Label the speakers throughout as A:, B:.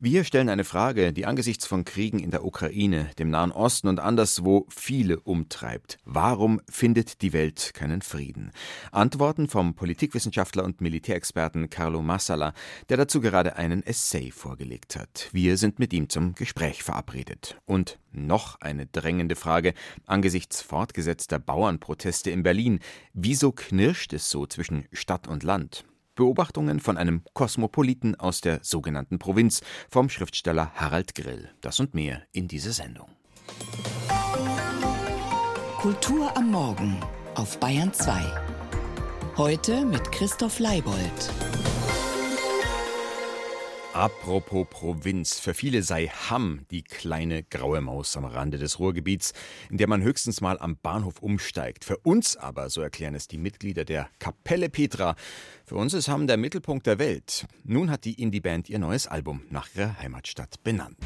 A: Wir stellen eine Frage, die angesichts von Kriegen in der Ukraine, dem Nahen Osten und anderswo viele umtreibt. Warum findet die Welt keinen Frieden? Antworten vom Politikwissenschaftler und Militärexperten Carlo Massala, der dazu gerade einen Essay vorgelegt hat. Wir sind mit ihm zum Gespräch verabredet. Und noch eine drängende Frage angesichts fortgesetzter Bauernproteste in Berlin. Wieso knirscht es so zwischen Stadt und Land? Beobachtungen von einem Kosmopoliten aus der sogenannten Provinz vom Schriftsteller Harald Grill. Das und mehr in dieser Sendung.
B: Kultur am Morgen auf Bayern 2. Heute mit Christoph Leibold.
A: Apropos Provinz, für viele sei Hamm die kleine graue Maus am Rande des Ruhrgebiets, in der man höchstens mal am Bahnhof umsteigt. Für uns aber, so erklären es die Mitglieder der Kapelle Petra, für uns ist Hamm der Mittelpunkt der Welt. Nun hat die Indie-Band ihr neues Album nach ihrer Heimatstadt benannt.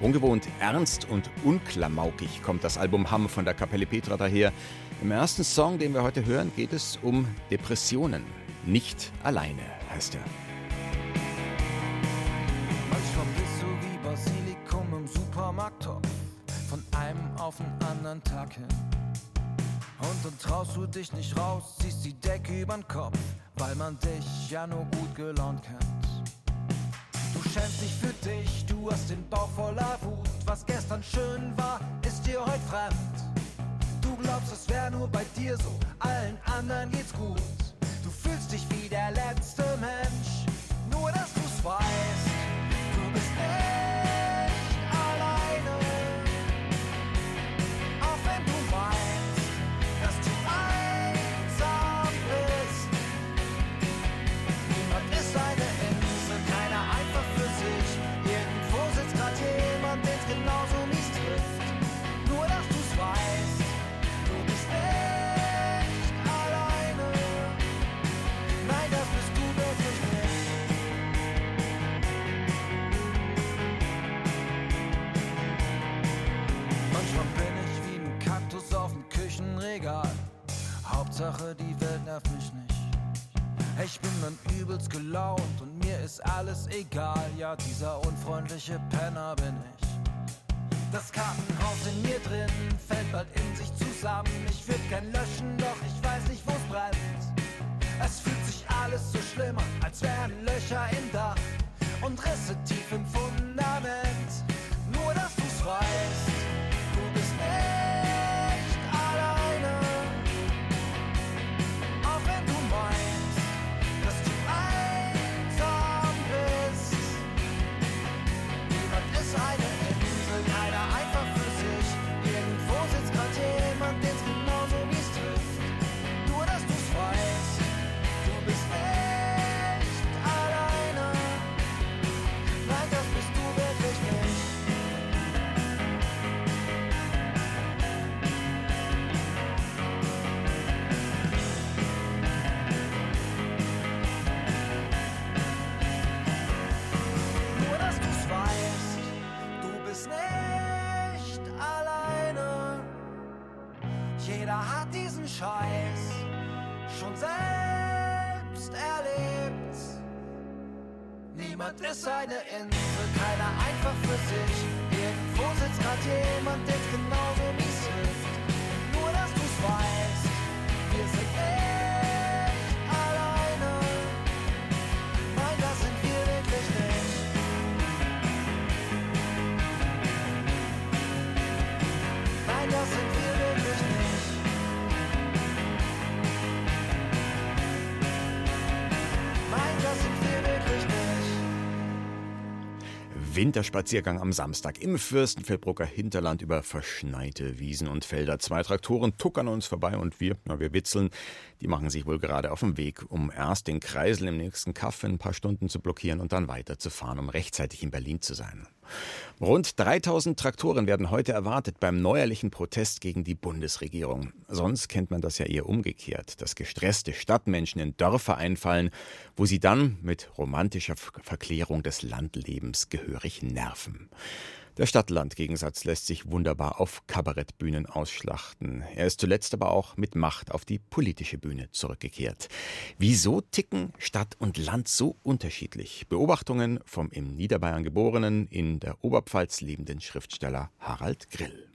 A: Ungewohnt ernst und unklamaukig kommt das Album Hamm von der Kapelle Petra daher. Im ersten Song, den wir heute hören, geht es um Depressionen. Nicht alleine heißt er.
C: Supermarkttopf von einem auf den anderen Tag hin. Und dann traust du dich nicht raus, ziehst die Decke übern Kopf, weil man dich ja nur gut gelaunt kennt. Du schämst dich für dich, du hast den Bauch voller Wut. Was gestern schön war, ist dir heute fremd. Du glaubst, es wäre nur bei dir so, allen anderen geht's gut. Du fühlst dich wie Hauptsache, die Welt nervt mich nicht. Ich bin dann übelst gelaunt und mir ist alles egal. Ja, dieser unfreundliche Penner bin ich. Das Kartenhaus in mir drin fällt bald in sich zusammen. Ich würde gern löschen, doch ich weiß nicht, wo's brennt. Es fühlt sich alles so schlimm an, als wären Löcher im Dach und Risse tief im Fundament. Nur, dass du's weißt, Niemand ist eine Insel, keiner einfach für sich. Irgendwo sitzt grad jemand, der's genauso wie's hilft.
A: Winterspaziergang am Samstag im Fürstenfeldbrucker Hinterland über verschneite Wiesen und Felder. Zwei Traktoren tuckern uns vorbei und wir, na, wir witzeln. Die machen sich wohl gerade auf den Weg, um erst den Kreisel im nächsten Kaff in ein paar Stunden zu blockieren und dann weiterzufahren, um rechtzeitig in Berlin zu sein. Rund 3000 Traktoren werden heute erwartet beim neuerlichen Protest gegen die Bundesregierung. Sonst kennt man das ja eher umgekehrt, dass gestresste Stadtmenschen in Dörfer einfallen, wo sie dann mit romantischer Verklärung des Landlebens gehörig nerven. Der Stadt-Land-Gegensatz lässt sich wunderbar auf Kabarettbühnen ausschlachten. Er ist zuletzt aber auch mit Macht auf die politische Bühne zurückgekehrt. Wieso ticken Stadt und Land so unterschiedlich? Beobachtungen vom im Niederbayern geborenen, in der Oberpfalz lebenden Schriftsteller Harald Grill.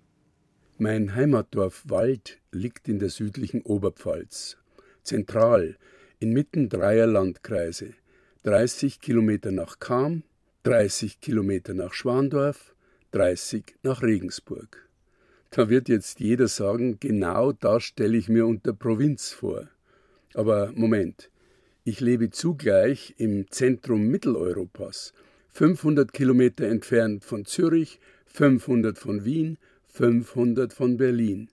D: Mein Heimatdorf Wald liegt in der südlichen Oberpfalz. Zentral, inmitten dreier Landkreise. 30 Kilometer nach Cham, 30 Kilometer nach Schwandorf, 30 nach Regensburg. Da wird jetzt jeder sagen, genau das stelle ich mir unter Provinz vor. Aber Moment, ich lebe zugleich im Zentrum Mitteleuropas, 500 Kilometer entfernt von Zürich, 500 von Wien, 500 von Berlin.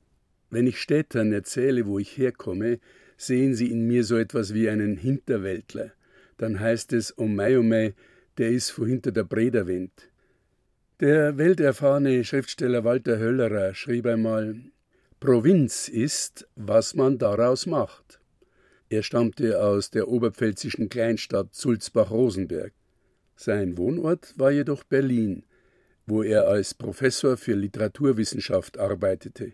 D: Wenn ich Städtern erzähle, wo ich herkomme, sehen sie in mir so etwas wie einen Hinterwäldler. Dann heißt es, oh mei, oh mei, der ist vor hinter der Brederwind. Der welterfahrene Schriftsteller Walter Höllerer schrieb einmal Provinz ist, was man daraus macht. Er stammte aus der oberpfälzischen Kleinstadt Sulzbach-Rosenberg. Sein Wohnort war jedoch Berlin, wo er als Professor für Literaturwissenschaft arbeitete.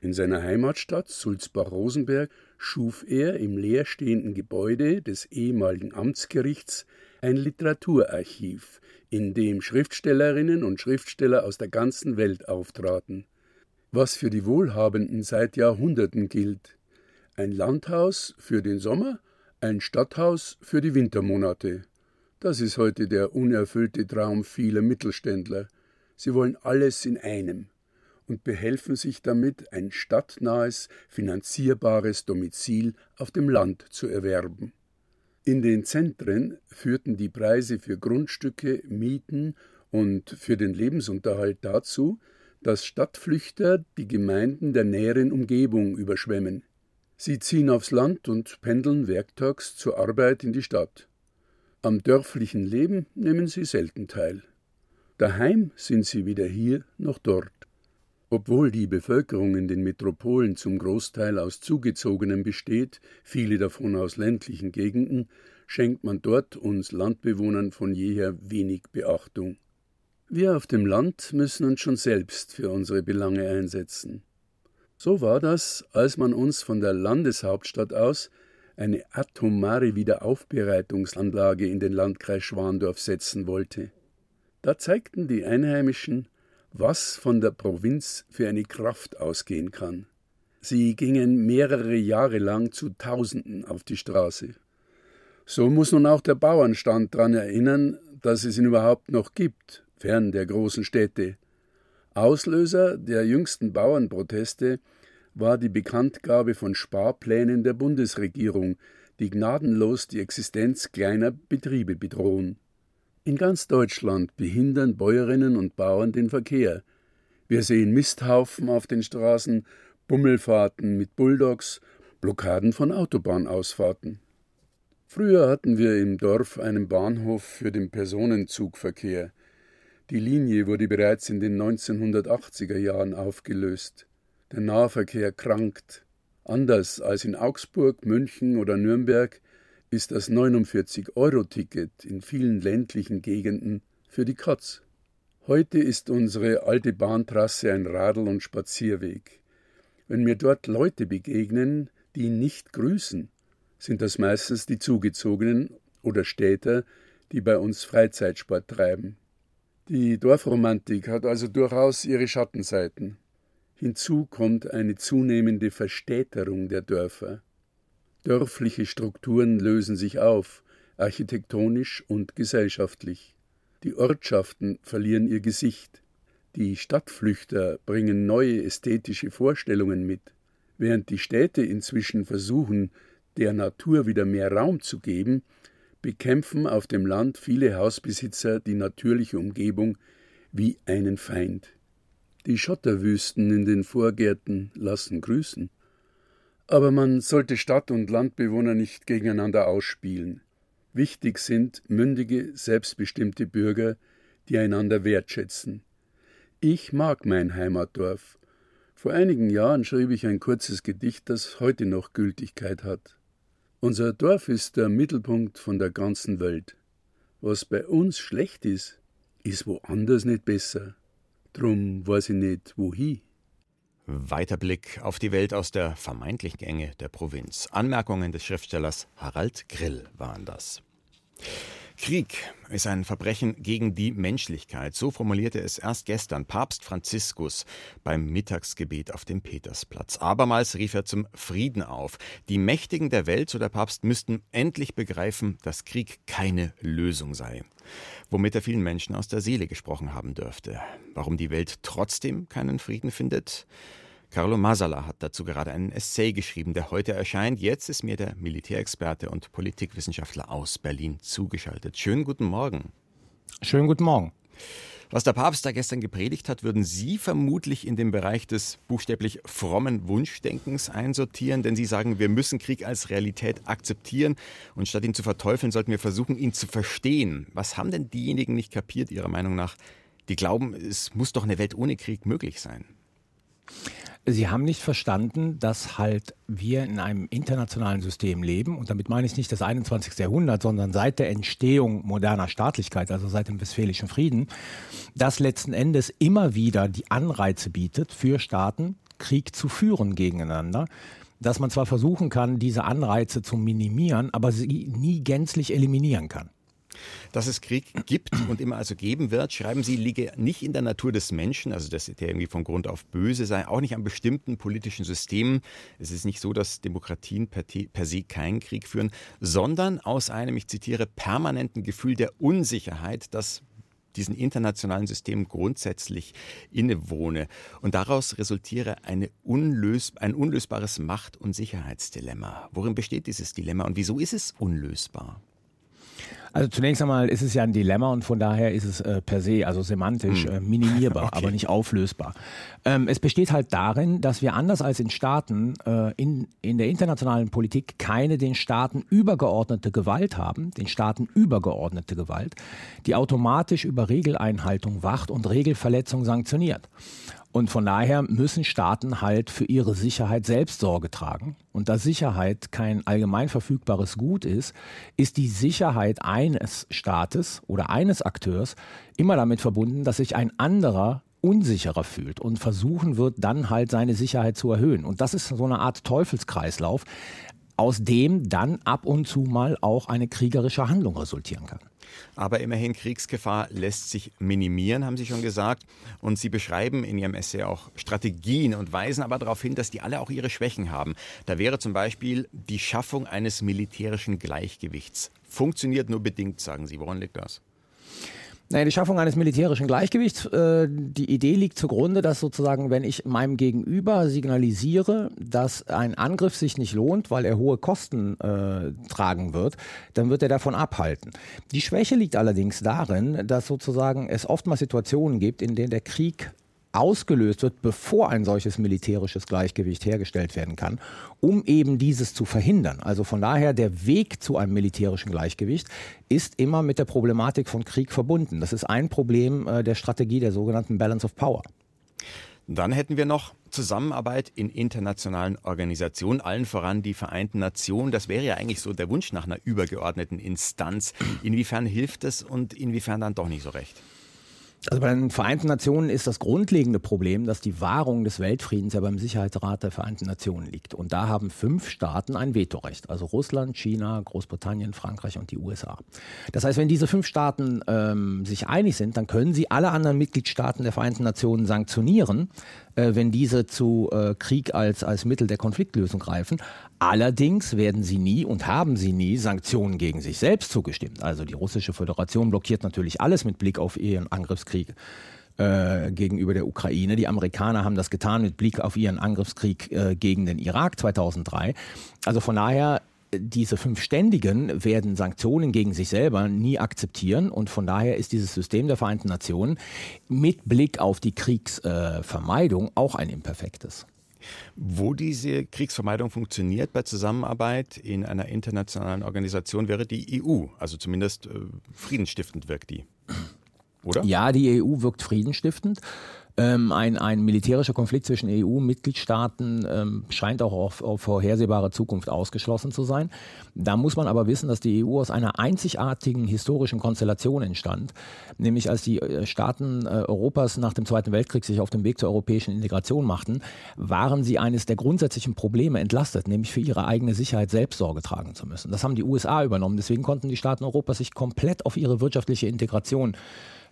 D: In seiner Heimatstadt Sulzbach-Rosenberg schuf er im leerstehenden Gebäude des ehemaligen Amtsgerichts ein Literaturarchiv, in dem Schriftstellerinnen und Schriftsteller aus der ganzen Welt auftraten. Was für die Wohlhabenden seit Jahrhunderten gilt. Ein Landhaus für den Sommer, ein Stadthaus für die Wintermonate. Das ist heute der unerfüllte Traum vieler Mittelständler. Sie wollen alles in einem und behelfen sich damit, ein stadtnahes, finanzierbares Domizil auf dem Land zu erwerben. In den Zentren führten die Preise für Grundstücke, Mieten und für den Lebensunterhalt dazu, dass Stadtflüchter die Gemeinden der näheren Umgebung überschwemmen. Sie ziehen aufs Land und pendeln werktags zur Arbeit in die Stadt. Am dörflichen Leben nehmen sie selten teil. Daheim sind sie weder hier noch dort. Obwohl die Bevölkerung in den Metropolen zum Großteil aus Zugezogenen besteht, viele davon aus ländlichen Gegenden, schenkt man dort uns Landbewohnern von jeher wenig Beachtung. Wir auf dem Land müssen uns schon selbst für unsere Belange einsetzen. So war das, als man uns von der Landeshauptstadt aus eine atomare Wiederaufbereitungsanlage in den Landkreis Schwandorf setzen wollte. Da zeigten die Einheimischen, was von der Provinz für eine Kraft ausgehen kann. Sie gingen mehrere Jahre lang zu Tausenden auf die Straße. So muss nun auch der Bauernstand daran erinnern, dass es ihn überhaupt noch gibt, fern der großen Städte. Auslöser der jüngsten Bauernproteste war die Bekanntgabe von Sparplänen der Bundesregierung, die gnadenlos die Existenz kleiner Betriebe bedrohen. In ganz Deutschland behindern Bäuerinnen und Bauern den Verkehr. Wir sehen Misthaufen auf den Straßen, Bummelfahrten mit Bulldogs, Blockaden von Autobahnausfahrten. Früher hatten wir im Dorf einen Bahnhof für den Personenzugverkehr. Die Linie wurde bereits in den 1980er Jahren aufgelöst. Der Nahverkehr krankt. Anders als in Augsburg, München oder Nürnberg ist das 49-Euro-Ticket in vielen ländlichen Gegenden für die Katz. Heute ist unsere alte Bahntrasse ein Radl- und Spazierweg. Wenn mir dort Leute begegnen, die nicht grüßen, sind das meistens die Zugezogenen oder Städter, die bei uns Freizeitsport treiben. Die Dorfromantik hat also durchaus ihre Schattenseiten. Hinzu kommt eine zunehmende Verstädterung der Dörfer. Dörfliche Strukturen lösen sich auf, architektonisch und gesellschaftlich. Die Ortschaften verlieren ihr Gesicht. Die Stadtflüchter bringen neue ästhetische Vorstellungen mit, während die Städte inzwischen versuchen, der Natur wieder mehr Raum zu geben, bekämpfen auf dem Land viele Hausbesitzer die natürliche Umgebung wie einen Feind. Die Schotterwüsten in den Vorgärten lassen grüßen. Aber man sollte Stadt- und Landbewohner nicht gegeneinander ausspielen. Wichtig sind mündige, selbstbestimmte Bürger, die einander wertschätzen. Ich mag mein Heimatdorf. Vor einigen Jahren schrieb ich ein kurzes Gedicht, das heute noch Gültigkeit hat. Unser Dorf ist der Mittelpunkt von der ganzen Welt. Was bei uns schlecht ist, ist woanders nicht besser. Drum weiß ich nicht, wohin.
A: Weiter Blick auf die Welt aus der vermeintlichen Enge der Provinz. Anmerkungen des Schriftstellers Harald Grill waren das. Krieg ist ein Verbrechen gegen die Menschlichkeit. So formulierte es erst gestern Papst Franziskus beim Mittagsgebet auf dem Petersplatz. Abermals rief er zum Frieden auf. Die Mächtigen der Welt, so der Papst, müssten endlich begreifen, dass Krieg keine Lösung sei. Womit er vielen Menschen aus der Seele gesprochen haben dürfte. Warum die Welt trotzdem keinen Frieden findet? Carlo Masala hat dazu gerade einen Essay geschrieben, der heute erscheint. Jetzt ist mir der Militärexperte und Politikwissenschaftler aus Berlin zugeschaltet. Schönen guten Morgen.
E: Schönen guten Morgen.
A: Was der Papst da gestern gepredigt hat, würden Sie vermutlich in den Bereich des buchstäblich frommen Wunschdenkens einsortieren, denn Sie sagen, wir müssen Krieg als Realität akzeptieren und statt ihn zu verteufeln, sollten wir versuchen, ihn zu verstehen. Was haben denn diejenigen nicht kapiert, Ihrer Meinung nach, die glauben, es muss doch eine Welt ohne Krieg möglich sein?
E: Sie haben nicht verstanden, dass halt wir in einem internationalen System leben. Und damit meine ich nicht das 21. Jahrhundert, sondern seit der Entstehung moderner Staatlichkeit, also seit dem Westfälischen Frieden, das letzten Endes immer wieder die Anreize bietet für Staaten, Krieg zu führen gegeneinander dass man zwar versuchen kann, diese Anreize zu minimieren, aber sie nie gänzlich eliminieren kann.
A: Dass es Krieg gibt und immer also geben wird, schreiben Sie, liege nicht in der Natur des Menschen, also dass der irgendwie von Grund auf böse sei, auch nicht an bestimmten politischen Systemen. Es ist nicht so, dass Demokratien per, per se keinen Krieg führen, sondern aus einem, ich zitiere, permanenten Gefühl der Unsicherheit, das diesen internationalen Systemen grundsätzlich innewohne. Und daraus resultiere eine unlös ein unlösbares Macht- und Sicherheitsdilemma. Worin besteht dieses Dilemma und wieso ist es unlösbar?
E: Also zunächst einmal ist es ja ein Dilemma und von daher ist es äh, per se, also semantisch, hm. äh, minimierbar, okay. aber nicht auflösbar. Ähm, es besteht halt darin, dass wir anders als in Staaten äh, in, in der internationalen Politik keine den Staaten übergeordnete Gewalt haben, den Staaten übergeordnete Gewalt, die automatisch über Regeleinhaltung wacht und Regelverletzung sanktioniert. Und von daher müssen Staaten halt für ihre Sicherheit selbst Sorge tragen. Und da Sicherheit kein allgemein verfügbares Gut ist, ist die Sicherheit eines Staates oder eines Akteurs immer damit verbunden, dass sich ein anderer unsicherer fühlt und versuchen wird, dann halt seine Sicherheit zu erhöhen. Und das ist so eine Art Teufelskreislauf, aus dem dann ab und zu mal auch eine kriegerische Handlung resultieren kann.
A: Aber immerhin, Kriegsgefahr lässt sich minimieren, haben Sie schon gesagt. Und Sie beschreiben in Ihrem Essay auch Strategien und weisen aber darauf hin, dass die alle auch ihre Schwächen haben. Da wäre zum Beispiel die Schaffung eines militärischen Gleichgewichts. Funktioniert nur bedingt, sagen Sie. Woran liegt das?
E: Naja, die Schaffung eines militärischen Gleichgewichts, äh, die Idee liegt zugrunde, dass sozusagen, wenn ich meinem Gegenüber signalisiere, dass ein Angriff sich nicht lohnt, weil er hohe Kosten äh, tragen wird, dann wird er davon abhalten. Die Schwäche liegt allerdings darin, dass sozusagen es oftmals Situationen gibt, in denen der Krieg ausgelöst wird, bevor ein solches militärisches Gleichgewicht hergestellt werden kann, um eben dieses zu verhindern. Also von daher, der Weg zu einem militärischen Gleichgewicht ist immer mit der Problematik von Krieg verbunden. Das ist ein Problem äh, der Strategie der sogenannten Balance of Power.
A: Dann hätten wir noch Zusammenarbeit in internationalen Organisationen, allen voran die Vereinten Nationen. Das wäre ja eigentlich so der Wunsch nach einer übergeordneten Instanz. Inwiefern hilft es und inwiefern dann doch nicht so recht?
E: Also bei den Vereinten Nationen ist das grundlegende Problem, dass die Wahrung des Weltfriedens ja beim Sicherheitsrat der Vereinten Nationen liegt. Und da haben fünf Staaten ein Vetorecht, also Russland, China, Großbritannien, Frankreich und die USA. Das heißt, wenn diese fünf Staaten ähm, sich einig sind, dann können sie alle anderen Mitgliedstaaten der Vereinten Nationen sanktionieren, äh, wenn diese zu äh, Krieg als, als Mittel der Konfliktlösung greifen. Allerdings werden sie nie und haben sie nie Sanktionen gegen sich selbst zugestimmt. Also die russische Föderation blockiert natürlich alles mit Blick auf ihren Angriffskrieg äh, gegenüber der Ukraine. Die Amerikaner haben das getan mit Blick auf ihren Angriffskrieg äh, gegen den Irak 2003. Also von daher diese fünf Ständigen werden Sanktionen gegen sich selber nie akzeptieren und von daher ist dieses System der Vereinten Nationen mit Blick auf die Kriegsvermeidung auch ein imperfektes.
A: Wo diese Kriegsvermeidung funktioniert bei Zusammenarbeit in einer internationalen Organisation wäre die EU, also zumindest äh, friedensstiftend wirkt die. Oder?
E: Ja, die EU wirkt friedensstiftend. Ähm, ein, ein militärischer Konflikt zwischen EU-Mitgliedstaaten ähm, scheint auch auf, auf vorhersehbare Zukunft ausgeschlossen zu sein. Da muss man aber wissen, dass die EU aus einer einzigartigen historischen Konstellation entstand, nämlich als die äh, Staaten äh, Europas nach dem Zweiten Weltkrieg sich auf dem Weg zur europäischen Integration machten, waren sie eines der grundsätzlichen Probleme entlastet, nämlich für ihre eigene Sicherheit selbst Sorge tragen zu müssen. Das haben die USA übernommen. Deswegen konnten die Staaten Europas sich komplett auf ihre wirtschaftliche Integration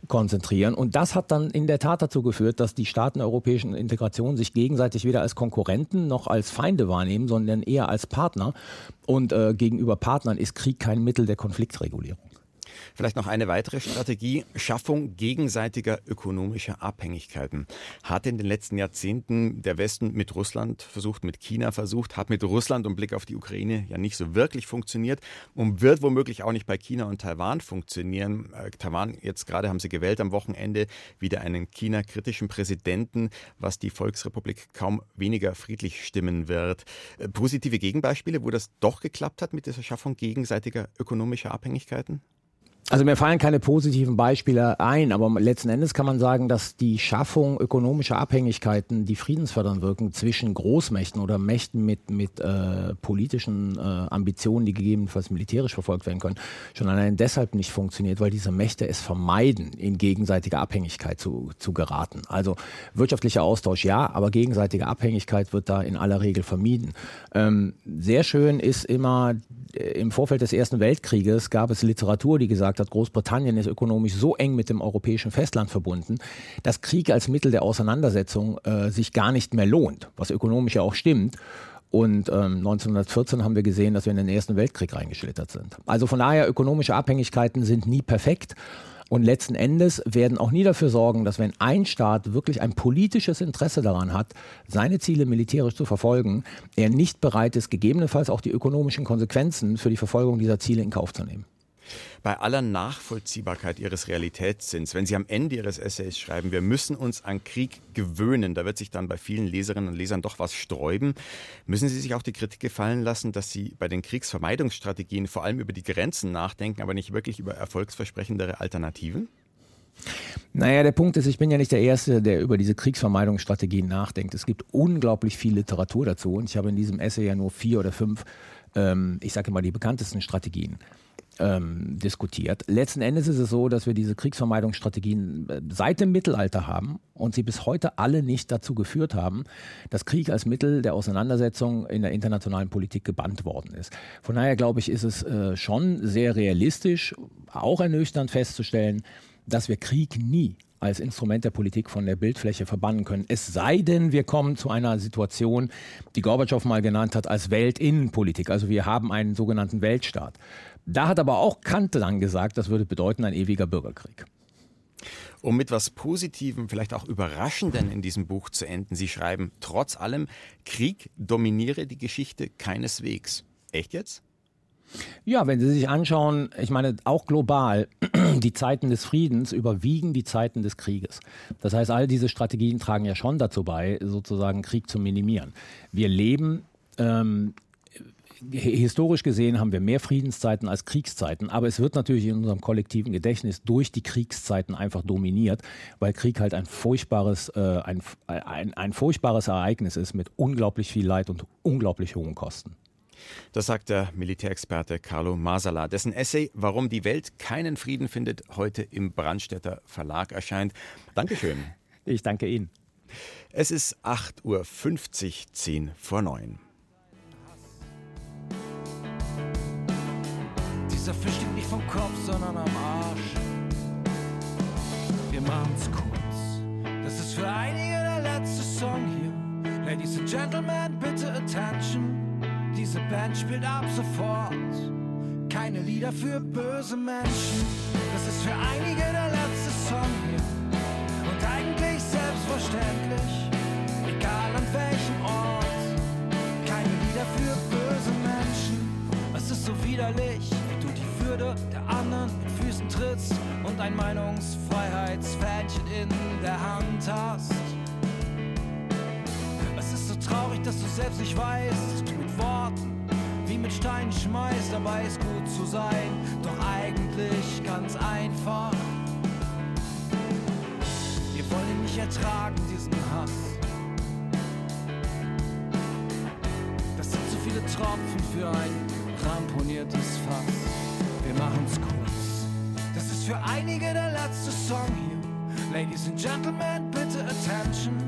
E: konzentrieren. Und das hat dann in der Tat dazu geführt, dass die Staaten der europäischen Integration sich gegenseitig weder als Konkurrenten noch als Feinde wahrnehmen, sondern eher als Partner. Und äh, gegenüber Partnern ist Krieg kein Mittel der Konfliktregulierung.
A: Vielleicht noch eine weitere Strategie, Schaffung gegenseitiger ökonomischer Abhängigkeiten. Hat in den letzten Jahrzehnten der Westen mit Russland versucht, mit China versucht, hat mit Russland und Blick auf die Ukraine ja nicht so wirklich funktioniert und wird womöglich auch nicht bei China und Taiwan funktionieren. Äh, Taiwan, jetzt gerade haben sie gewählt am Wochenende, wieder einen China-kritischen Präsidenten, was die Volksrepublik kaum weniger friedlich stimmen wird. Äh, positive Gegenbeispiele, wo das doch geklappt hat mit dieser Schaffung gegenseitiger ökonomischer Abhängigkeiten?
E: Also mir fallen keine positiven Beispiele ein, aber letzten Endes kann man sagen, dass die Schaffung ökonomischer Abhängigkeiten, die friedensfördernd wirken zwischen Großmächten oder Mächten mit, mit äh, politischen äh, Ambitionen, die gegebenenfalls militärisch verfolgt werden können, schon allein deshalb nicht funktioniert, weil diese Mächte es vermeiden, in gegenseitige Abhängigkeit zu, zu geraten. Also wirtschaftlicher Austausch ja, aber gegenseitige Abhängigkeit wird da in aller Regel vermieden. Ähm, sehr schön ist immer im Vorfeld des Ersten Weltkrieges gab es Literatur, die gesagt hat, Großbritannien ist ökonomisch so eng mit dem europäischen Festland verbunden, dass Krieg als Mittel der Auseinandersetzung äh, sich gar nicht mehr lohnt, was ökonomisch ja auch stimmt. Und ähm, 1914 haben wir gesehen, dass wir in den Ersten Weltkrieg reingeschlittert sind. Also von daher, ökonomische Abhängigkeiten sind nie perfekt. Und letzten Endes werden auch nie dafür sorgen, dass wenn ein Staat wirklich ein politisches Interesse daran hat, seine Ziele militärisch zu verfolgen, er nicht bereit ist, gegebenenfalls auch die ökonomischen Konsequenzen für die Verfolgung dieser Ziele in Kauf zu nehmen
A: bei aller Nachvollziehbarkeit Ihres Realitätssinns, wenn Sie am Ende Ihres Essays schreiben, wir müssen uns an Krieg gewöhnen, da wird sich dann bei vielen Leserinnen und Lesern doch was sträuben, müssen Sie sich auch die Kritik gefallen lassen, dass Sie bei den Kriegsvermeidungsstrategien vor allem über die Grenzen nachdenken, aber nicht wirklich über erfolgsversprechendere Alternativen?
E: Naja, der Punkt ist, ich bin ja nicht der Erste, der über diese Kriegsvermeidungsstrategien nachdenkt. Es gibt unglaublich viel Literatur dazu und ich habe in diesem Essay ja nur vier oder fünf, ähm, ich sage mal, die bekanntesten Strategien ähm, diskutiert. Letzten Endes ist es so, dass wir diese Kriegsvermeidungsstrategien äh, seit dem Mittelalter haben und sie bis heute alle nicht dazu geführt haben, dass Krieg als Mittel der Auseinandersetzung in der internationalen Politik gebannt worden ist. Von daher glaube ich, ist es äh, schon sehr realistisch, auch ernüchternd festzustellen, dass wir Krieg nie als Instrument der Politik von der Bildfläche verbannen können. Es sei denn, wir kommen zu einer Situation, die Gorbatschow mal genannt hat, als Weltinnenpolitik. Also wir haben einen sogenannten Weltstaat. Da hat aber auch Kant dann gesagt, das würde bedeuten ein ewiger Bürgerkrieg.
A: Um mit was Positivem, vielleicht auch Überraschendem in diesem Buch zu enden. Sie schreiben, trotz allem, Krieg dominiere die Geschichte keineswegs. Echt jetzt?
E: Ja, wenn Sie sich anschauen, ich meine, auch global, die Zeiten des Friedens überwiegen die Zeiten des Krieges. Das heißt, all diese Strategien tragen ja schon dazu bei, sozusagen Krieg zu minimieren. Wir leben ähm, historisch gesehen haben wir mehr Friedenszeiten als Kriegszeiten, aber es wird natürlich in unserem kollektiven Gedächtnis durch die Kriegszeiten einfach dominiert, weil Krieg halt ein furchtbares, äh, ein, ein, ein furchtbares Ereignis ist mit unglaublich viel Leid und unglaublich hohen Kosten.
A: Das sagt der Militärexperte Carlo Masala, dessen Essay Warum die Welt keinen Frieden findet heute im Brandstätter Verlag erscheint. Dankeschön.
E: Ich danke Ihnen.
A: Es ist 8.50 Uhr, 10 vor 9.
C: Dieser Fisch steht nicht vom Kopf, sondern am Arsch. Wir machen's kurz. Das ist für einige der letzte Song hier. Ladies and Gentlemen, bitte Attention. Diese Band spielt ab sofort. Keine Lieder für böse Menschen. Das ist für einige der letzte Song hier. Und eigentlich selbstverständlich. Egal an welchem Ort. Keine Lieder für böse Menschen. Es ist so widerlich würde, der anderen mit Füßen trittst und ein Meinungsfreiheitsfähnchen in der Hand hast. Traurig, dass du selbst nicht weißt, du mit Worten wie mit Steinen schmeißt, dabei ist gut zu sein, doch eigentlich ganz einfach. Wir wollen nicht ertragen diesen Hass. Das sind zu viele Tropfen für ein ramponiertes Fass. Wir machen's kurz. Das ist für einige der letzte Song hier. Ladies and Gentlemen, bitte Attention.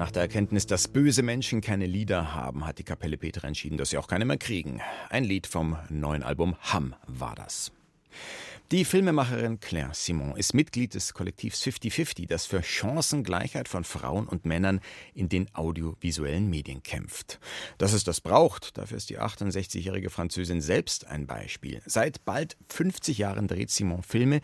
A: nach der Erkenntnis, dass böse Menschen keine Lieder haben, hat die Kapelle Peter entschieden, dass sie auch keine mehr kriegen. Ein Lied vom neuen Album Ham war das. Die Filmemacherin Claire Simon ist Mitglied des Kollektivs 50-50, das für Chancengleichheit von Frauen und Männern in den audiovisuellen Medien kämpft. Dass es das braucht, dafür ist die 68-jährige Französin selbst ein Beispiel. Seit bald 50 Jahren dreht Simon Filme,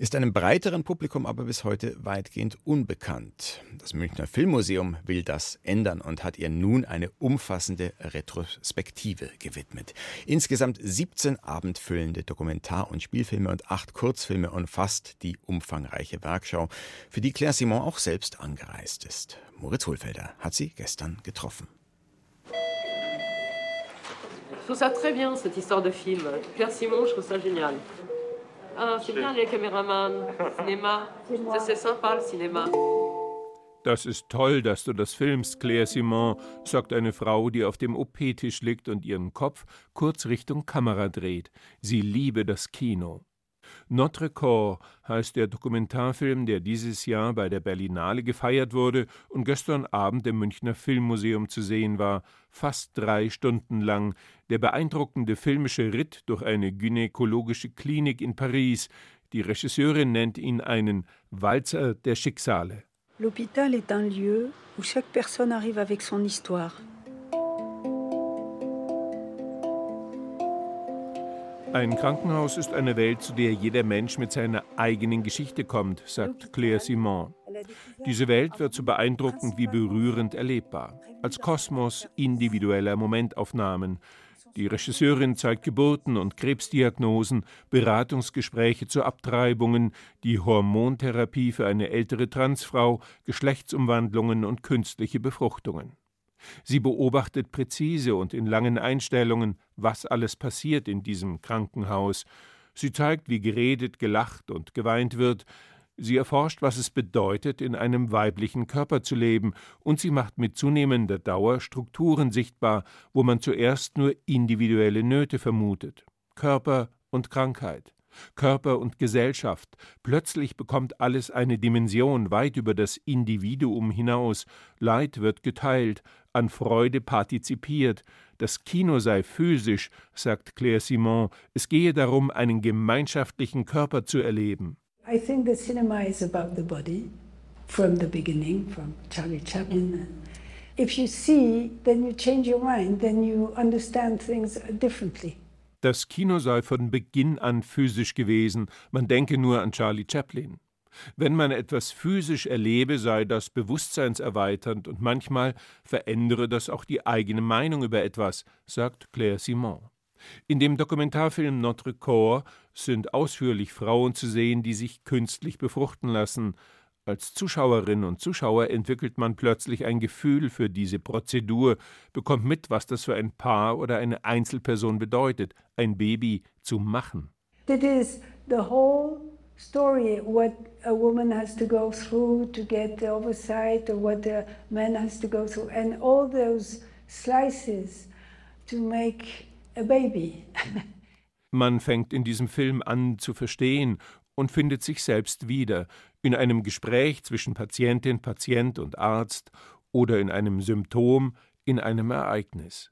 A: ist einem breiteren Publikum aber bis heute weitgehend unbekannt. Das Münchner Filmmuseum will das ändern und hat ihr nun eine umfassende Retrospektive gewidmet. Insgesamt 17 abendfüllende Dokumentar- und Spielfilme und acht Kurzfilme umfasst die umfangreiche Werkschau, für die Claire Simon auch selbst angereist ist. Moritz Hohlfelder hat sie gestern getroffen.
F: Je trouve ça très bien, cette histoire de film. Claire Simon, je trouve ça génial. Ah, c'est bien les caméramans, Cinéma. C'est sympa le cinéma.
G: Das ist toll, dass du das filmst, Claire Simon, sagt eine Frau, die auf dem OP-Tisch liegt und ihren Kopf kurz Richtung Kamera dreht. Sie liebe das Kino. Notre Corps heißt der Dokumentarfilm, der dieses Jahr bei der Berlinale gefeiert wurde und gestern Abend im Münchner Filmmuseum zu sehen war, fast drei Stunden lang, der beeindruckende filmische Ritt durch eine gynäkologische Klinik in Paris. Die Regisseurin nennt ihn einen Walzer der Schicksale.
H: L'hôpital est un lieu où chaque personne arrive avec son histoire.
G: Ein Krankenhaus ist eine Welt, zu der jeder Mensch mit seiner eigenen Geschichte kommt, sagt Claire Simon. Diese Welt wird so beeindruckend wie berührend erlebbar, als Kosmos individueller Momentaufnahmen. Die Regisseurin zeigt Geburten und Krebsdiagnosen, Beratungsgespräche zu Abtreibungen, die Hormontherapie für eine ältere Transfrau, Geschlechtsumwandlungen und künstliche Befruchtungen. Sie beobachtet präzise und in langen Einstellungen, was alles passiert in diesem Krankenhaus. Sie zeigt, wie geredet, gelacht und geweint wird. Sie erforscht, was es bedeutet, in einem weiblichen Körper zu leben, und sie macht mit zunehmender Dauer Strukturen sichtbar, wo man zuerst nur individuelle Nöte vermutet. Körper und Krankheit. Körper und Gesellschaft. Plötzlich bekommt alles eine Dimension weit über das Individuum hinaus. Leid wird geteilt, an Freude partizipiert. Das Kino sei physisch, sagt Claire Simon. Es gehe darum, einen gemeinschaftlichen Körper zu erleben.
H: I think the cinema is about the body from the beginning, from Charlie Chaplin. If you see, then you change your mind, then you understand things differently.
G: Das Kino sei von Beginn an physisch gewesen, man denke nur an Charlie Chaplin. Wenn man etwas physisch erlebe, sei das bewusstseinserweiternd und manchmal verändere das auch die eigene Meinung über etwas, sagt Claire Simon. In dem Dokumentarfilm Notre Corps sind ausführlich Frauen zu sehen, die sich künstlich befruchten lassen. Als Zuschauerinnen und Zuschauer entwickelt man plötzlich ein Gefühl für diese Prozedur, bekommt mit, was das für ein Paar oder eine Einzelperson bedeutet, ein Baby zu machen.
H: That is the whole story what a woman has to go through to get the oversight or what a man has to go through and all those slices to make a baby.
G: Man fängt in diesem Film an zu verstehen und findet sich selbst wieder in einem Gespräch zwischen Patientin, Patient und Arzt oder in einem Symptom, in einem Ereignis.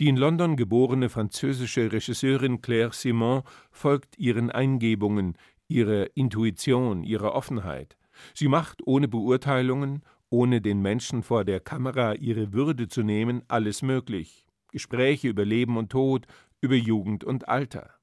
G: Die in London geborene französische Regisseurin Claire Simon folgt ihren Eingebungen, ihrer Intuition, ihrer Offenheit. Sie macht ohne Beurteilungen, ohne den Menschen vor der Kamera ihre Würde zu nehmen, alles möglich. Gespräche über Leben und Tod, über Jugend und Alter.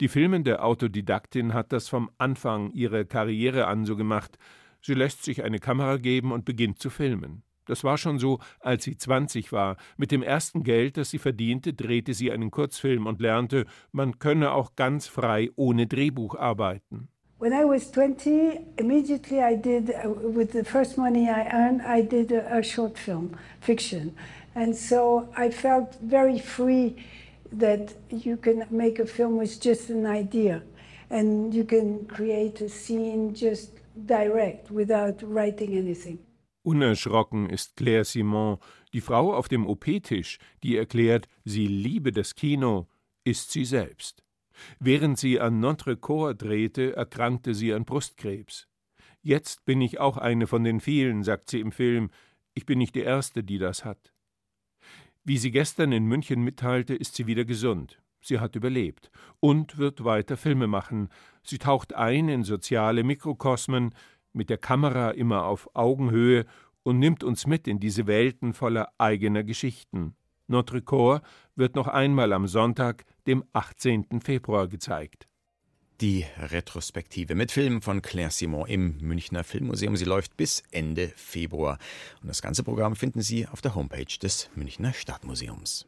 G: Die filmende Autodidaktin hat das vom Anfang ihrer Karriere an so gemacht. Sie lässt sich eine Kamera geben und beginnt zu filmen. Das war schon so, als sie 20 war. Mit dem ersten Geld, das sie verdiente, drehte sie einen Kurzfilm und lernte, man könne auch ganz frei ohne Drehbuch arbeiten.
H: When I was 20, immediately I did, uh, with the first money I earned, I did a, a short film, fiction. And so I felt very free that you can make a film with just an idea and you can create a scene just direct without writing anything.
G: Unerschrocken ist Claire Simon, die Frau auf dem OP-Tisch, die erklärt, sie liebe das Kino, ist sie selbst. Während sie an Notre-Cor drehte, erkrankte sie an Brustkrebs. Jetzt bin ich auch eine von den vielen, sagt sie im Film. Ich bin nicht die Erste, die das hat. Wie sie gestern in München mitteilte, ist sie wieder gesund. Sie hat überlebt und wird weiter Filme machen. Sie taucht ein in soziale Mikrokosmen, mit der Kamera immer auf Augenhöhe und nimmt uns mit in diese Welten voller eigener Geschichten. Notre Corps wird noch einmal am Sonntag, dem 18. Februar, gezeigt.
A: Die Retrospektive mit Filmen von Claire Simon im Münchner Filmmuseum. Sie läuft bis Ende Februar. Und das ganze Programm finden Sie auf der Homepage des Münchner Stadtmuseums.